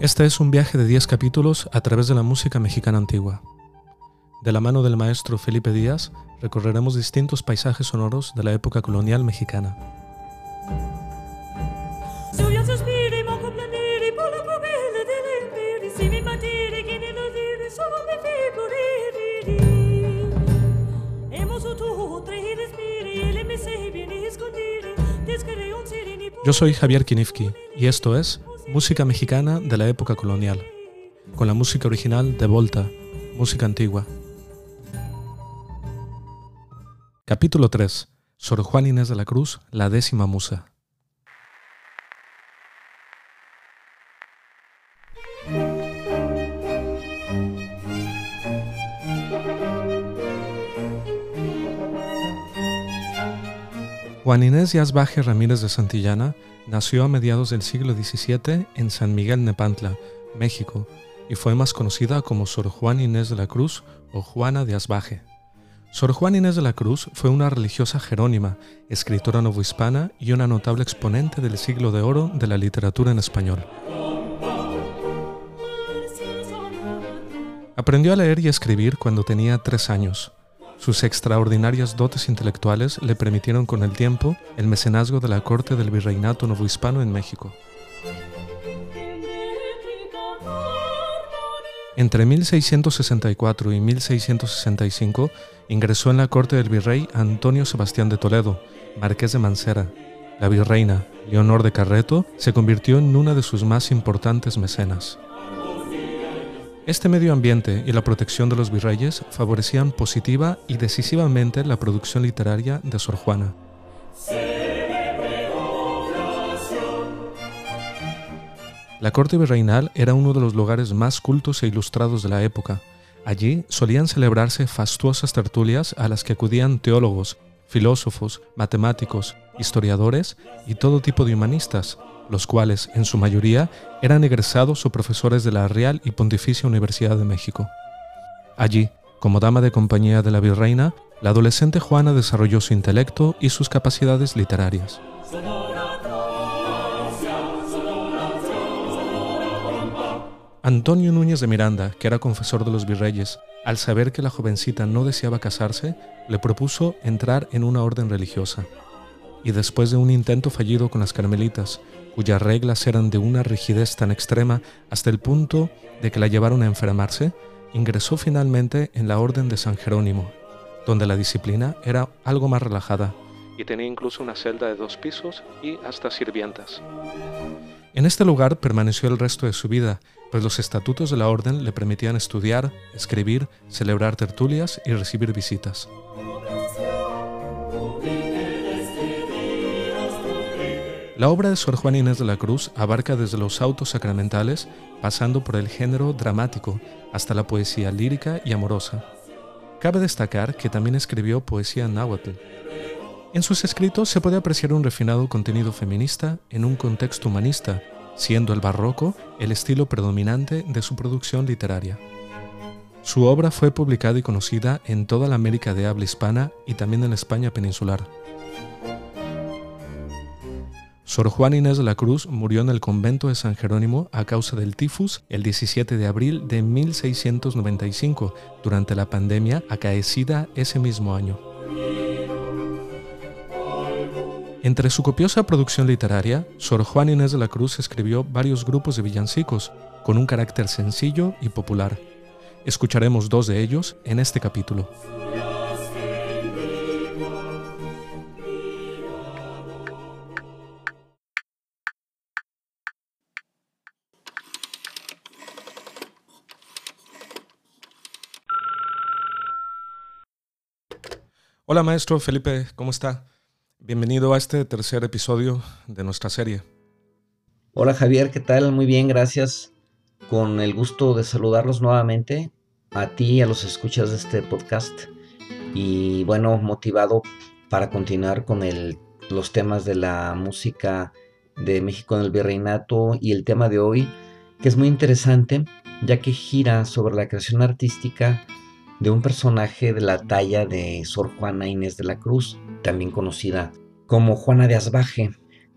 Este es un viaje de 10 capítulos a través de la música mexicana antigua. De la mano del maestro Felipe Díaz, recorreremos distintos paisajes sonoros de la época colonial mexicana. Yo soy Javier Kinifki y esto es Música mexicana de la época colonial, con la música original de Volta, música antigua. Capítulo 3. Sor Juan Inés de la Cruz, la décima musa. Juan Inés Díaz Baje Ramírez de Santillana nació a mediados del siglo XVII en San Miguel Nepantla, México, y fue más conocida como Sor Juan Inés de la Cruz o Juana de Asbaje. Sor Juan Inés de la Cruz fue una religiosa jerónima, escritora novohispana y una notable exponente del siglo de oro de la literatura en español. Aprendió a leer y escribir cuando tenía tres años. Sus extraordinarias dotes intelectuales le permitieron con el tiempo el mecenazgo de la corte del virreinato novohispano en México. Entre 1664 y 1665 ingresó en la corte del virrey Antonio Sebastián de Toledo, marqués de Mancera. La virreina, Leonor de Carreto, se convirtió en una de sus más importantes mecenas. Este medio ambiente y la protección de los virreyes favorecían positiva y decisivamente la producción literaria de Sor Juana. La corte virreinal era uno de los lugares más cultos e ilustrados de la época. Allí solían celebrarse fastuosas tertulias a las que acudían teólogos, filósofos, matemáticos, historiadores y todo tipo de humanistas, los cuales, en su mayoría, eran egresados o profesores de la Real y Pontificia Universidad de México. Allí, como dama de compañía de la virreina, la adolescente Juana desarrolló su intelecto y sus capacidades literarias. Antonio Núñez de Miranda, que era confesor de los virreyes, al saber que la jovencita no deseaba casarse, le propuso entrar en una orden religiosa. Y después de un intento fallido con las carmelitas, cuyas reglas eran de una rigidez tan extrema hasta el punto de que la llevaron a enfermarse, ingresó finalmente en la Orden de San Jerónimo, donde la disciplina era algo más relajada y tenía incluso una celda de dos pisos y hasta sirvientas. En este lugar permaneció el resto de su vida, pues los estatutos de la orden le permitían estudiar, escribir, celebrar tertulias y recibir visitas. La obra de Sor Juan Inés de la Cruz abarca desde los autos sacramentales, pasando por el género dramático, hasta la poesía lírica y amorosa. Cabe destacar que también escribió poesía náhuatl. En sus escritos se puede apreciar un refinado contenido feminista en un contexto humanista, siendo el barroco el estilo predominante de su producción literaria. Su obra fue publicada y conocida en toda la América de habla hispana y también en España peninsular. Sor Juan Inés de la Cruz murió en el convento de San Jerónimo a causa del tifus el 17 de abril de 1695, durante la pandemia acaecida ese mismo año. Entre su copiosa producción literaria, Sor Juan Inés de la Cruz escribió varios grupos de villancicos, con un carácter sencillo y popular. Escucharemos dos de ellos en este capítulo. Hola maestro Felipe, ¿cómo está? Bienvenido a este tercer episodio de nuestra serie. Hola Javier, ¿qué tal? Muy bien, gracias. Con el gusto de saludarlos nuevamente a ti y a los escuchas de este podcast. Y bueno, motivado para continuar con los temas de la música de México en el Virreinato y el tema de hoy, que es muy interesante, ya que gira sobre la creación artística de un personaje de la talla de Sor Juana Inés de la Cruz, también conocida como Juana de Asbaje.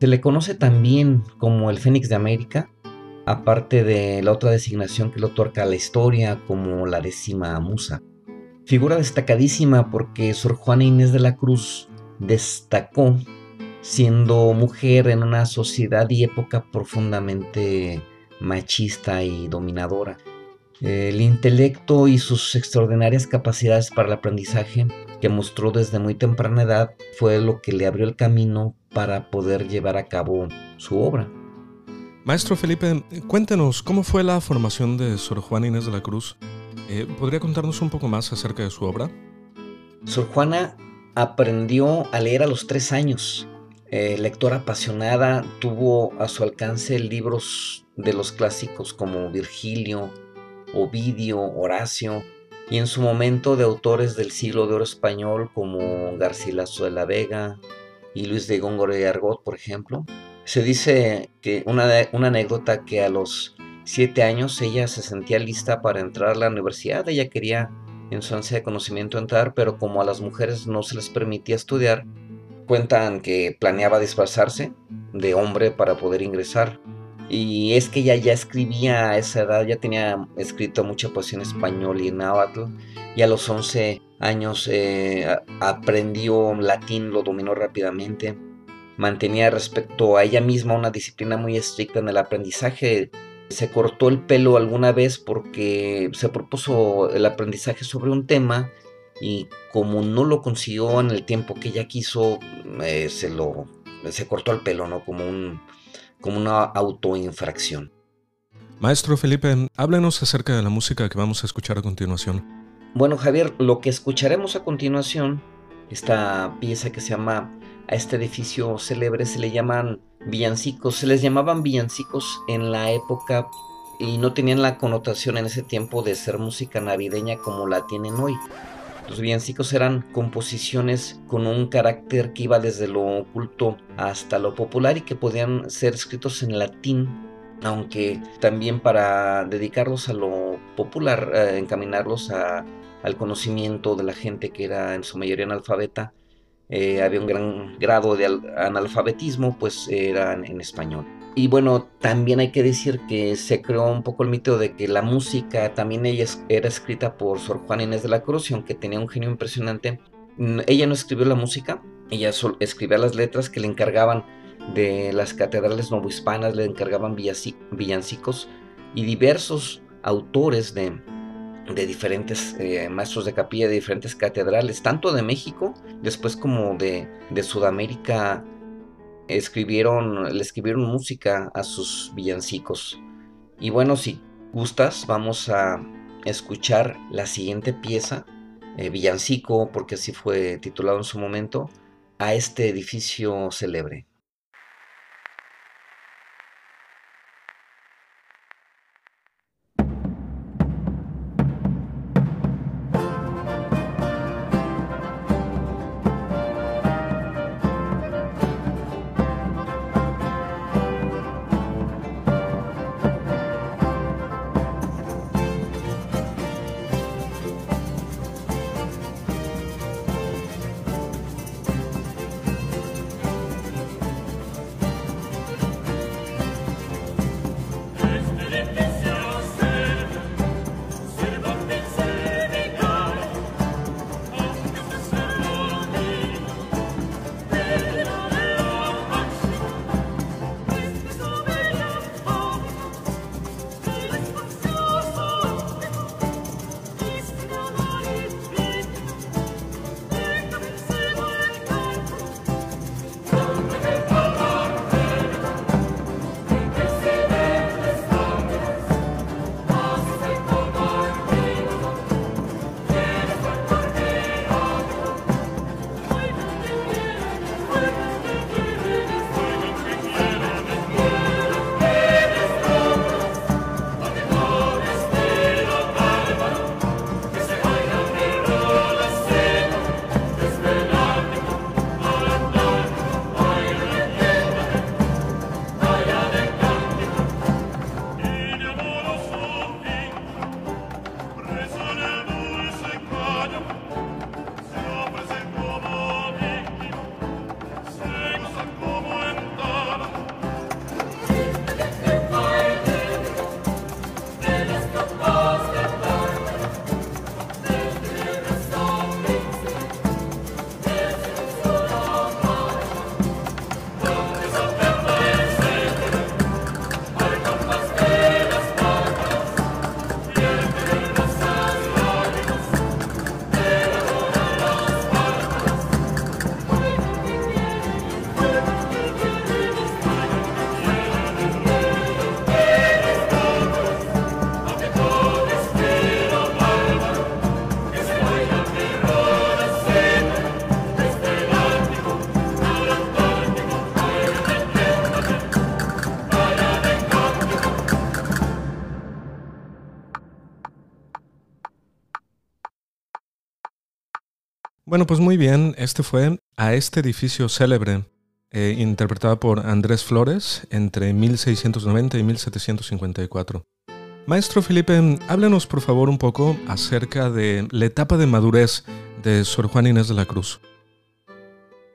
Se le conoce también como el Fénix de América, aparte de la otra designación que le otorga la historia como la décima musa. Figura destacadísima porque Sor Juana Inés de la Cruz destacó siendo mujer en una sociedad y época profundamente machista y dominadora. El intelecto y sus extraordinarias capacidades para el aprendizaje que mostró desde muy temprana edad fue lo que le abrió el camino para poder llevar a cabo su obra. Maestro Felipe, cuéntenos cómo fue la formación de Sor Juana Inés de la Cruz. Eh, ¿Podría contarnos un poco más acerca de su obra? Sor Juana aprendió a leer a los tres años. Eh, lectora apasionada, tuvo a su alcance libros de los clásicos como Virgilio, Ovidio, Horacio, y en su momento de autores del siglo de oro español como Garcilaso de la Vega y Luis de Góngora de Argot, por ejemplo. Se dice que una, una anécdota que a los siete años ella se sentía lista para entrar a la universidad, ella quería en su ansia de conocimiento entrar, pero como a las mujeres no se les permitía estudiar, cuentan que planeaba disfrazarse de hombre para poder ingresar. Y es que ella ya escribía a esa edad, ya tenía escrito mucha poesía en español y en náhuatl, y a los 11 años eh, aprendió latín, lo dominó rápidamente. Mantenía respecto a ella misma una disciplina muy estricta en el aprendizaje. Se cortó el pelo alguna vez porque se propuso el aprendizaje sobre un tema y como no lo consiguió en el tiempo que ella quiso, eh, se lo se cortó el pelo, ¿no? Como un como una autoinfracción. Maestro Felipe, háblenos acerca de la música que vamos a escuchar a continuación. Bueno, Javier, lo que escucharemos a continuación, esta pieza que se llama a este edificio célebre, se le llaman villancicos. Se les llamaban villancicos en la época y no tenían la connotación en ese tiempo de ser música navideña como la tienen hoy. Los villancicos eran composiciones con un carácter que iba desde lo oculto hasta lo popular y que podían ser escritos en latín, aunque también para dedicarlos a lo popular, eh, encaminarlos al conocimiento de la gente que era en su mayoría analfabeta, eh, había un gran grado de analfabetismo, pues eran en español. Y bueno, también hay que decir que se creó un poco el mito de que la música también ella era escrita por Sor Juana Inés de la Cruz y aunque tenía un genio impresionante, ella no escribió la música, ella escribía las letras que le encargaban de las catedrales novohispanas, le encargaban villancicos y diversos autores de, diferentes eh, maestros de capilla de diferentes catedrales, tanto de México, después como de Sudamérica escribieron, le escribieron música a sus villancicos. Y bueno, si gustas, vamos a escuchar la siguiente pieza, eh, Villancico, porque así fue titulado en su momento, a este edificio célebre. Bueno, pues muy bien, este fue a este edificio célebre, eh, interpretada por Andrés Flores entre 1690 y 1754. Maestro Felipe, háblenos por favor un poco acerca de la etapa de madurez de Sor Juana Inés de la Cruz.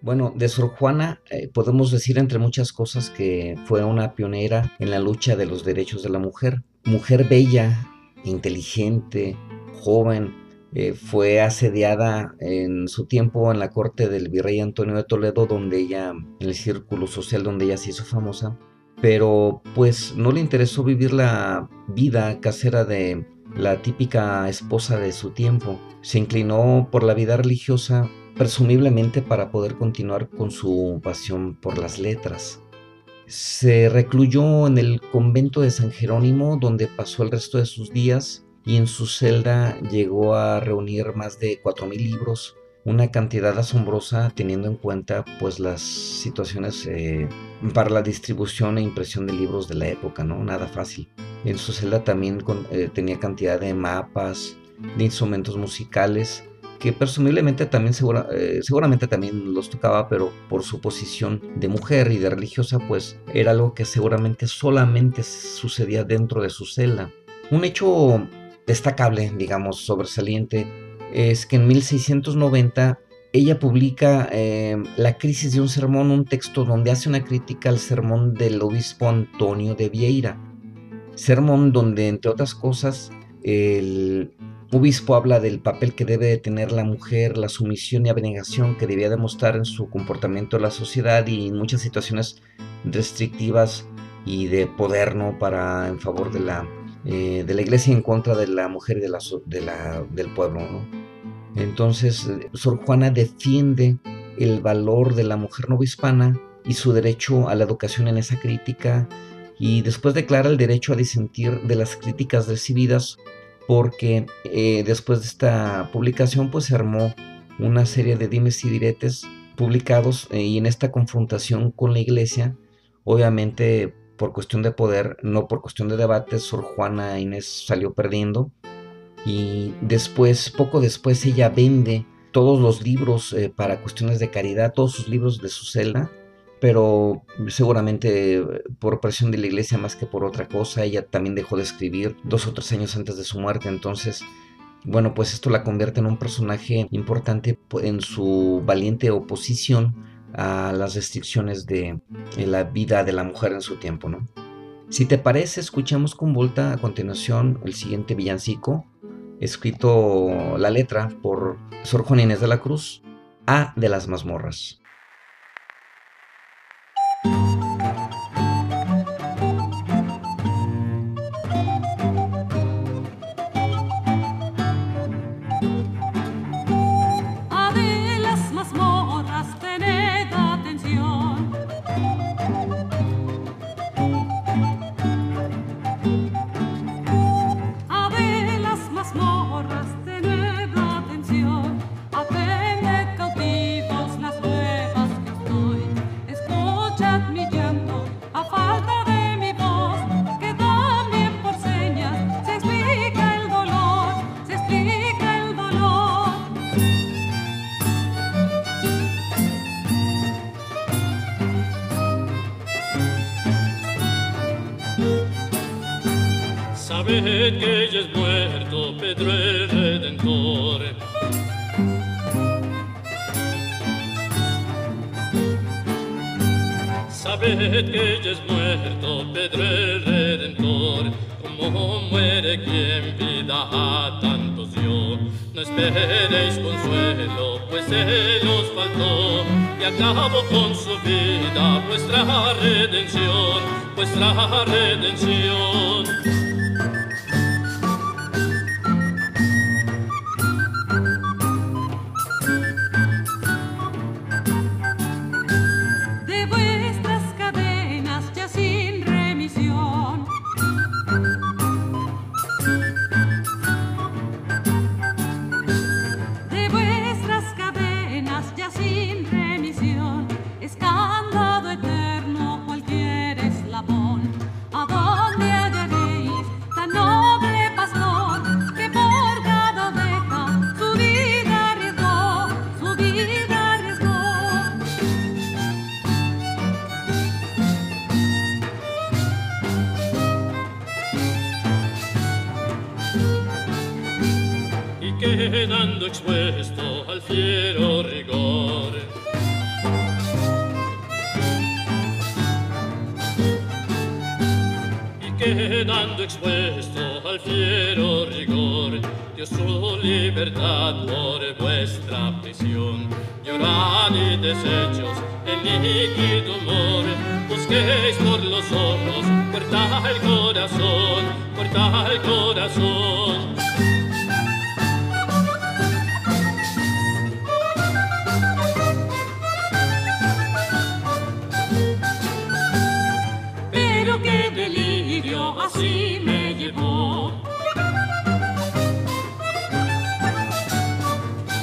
Bueno, de Sor Juana eh, podemos decir entre muchas cosas que fue una pionera en la lucha de los derechos de la mujer. Mujer bella, inteligente, joven, eh, fue asediada en su tiempo en la corte del virrey Antonio de Toledo, donde ella, en el círculo social donde ella se hizo famosa, pero pues no le interesó vivir la vida casera de la típica esposa de su tiempo. Se inclinó por la vida religiosa presumiblemente para poder continuar con su pasión por las letras. Se recluyó en el convento de San Jerónimo, donde pasó el resto de sus días, y en su celda llegó a reunir más de 4.000 libros, una cantidad asombrosa teniendo en cuenta pues las situaciones eh, para la distribución e impresión de libros de la época, ¿no? Nada fácil. En su celda también eh, tenía cantidad de mapas, de instrumentos musicales, que presumiblemente también eh, seguramente también los tocaba, pero por su posición de mujer y de religiosa, pues era algo que seguramente solamente sucedía dentro de su celda. Un hecho destacable, digamos, sobresaliente, es que en 1690 ella publica eh, La crisis de un sermón, un texto donde hace una crítica al sermón del obispo Antonio de Vieira. Sermón donde, entre otras cosas, el obispo habla del papel que debe de tener la mujer, la sumisión y abnegación que debía demostrar en su comportamiento en la sociedad y en muchas situaciones restrictivas y de poder, ¿no? Para, en favor de la, eh, de la iglesia en contra de la mujer y de la, del pueblo, Entonces, Sor Juana defiende el valor de la mujer novohispana y su derecho a la educación en esa crítica y después declara el derecho a disentir de las críticas recibidas porque eh, después de esta publicación pues se armó una serie de dimes y diretes publicados eh, y en esta confrontación con la iglesia, obviamente por cuestión de poder, no por cuestión de debate, Sor Juana Inés salió perdiendo. Y después, poco después, ella vende todos los libros eh, para cuestiones de caridad, todos sus libros de su celda, pero seguramente por presión de la iglesia más que por otra cosa, ella también dejó de escribir dos o tres años antes de su muerte, entonces, bueno, pues esto la convierte en un personaje importante en su valiente oposición a las restricciones de, la vida de la mujer en su tiempo, ¿no? Si te parece, escuchamos con Volta a continuación el siguiente villancico, escrito la letra por Sor Juan Inés de la Cruz, A de las mazmorras. Que ella es muerto, Pedro el Redentor. Sabed que ella es muerto, Pedro el Redentor, como muere quien vida a tantos dio. No esperéis consuelo, pues se los faltó, y acabó con su vida vuestra redención, vuestra redención. Al fiero rigor, dio su libertad por vuestra prisión. Llorad y desechos el líquido humor, busquéis por los ojos, puerta al corazón, puerta al corazón.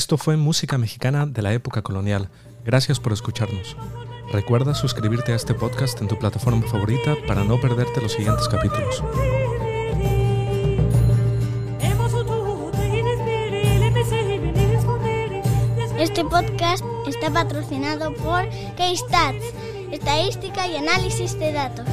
Esto fue música mexicana de la época colonial. Gracias por escucharnos. Recuerda suscribirte a este podcast en tu plataforma favorita para no perderte los siguientes capítulos. Este podcast está patrocinado por K-Stats, estadística y análisis de datos.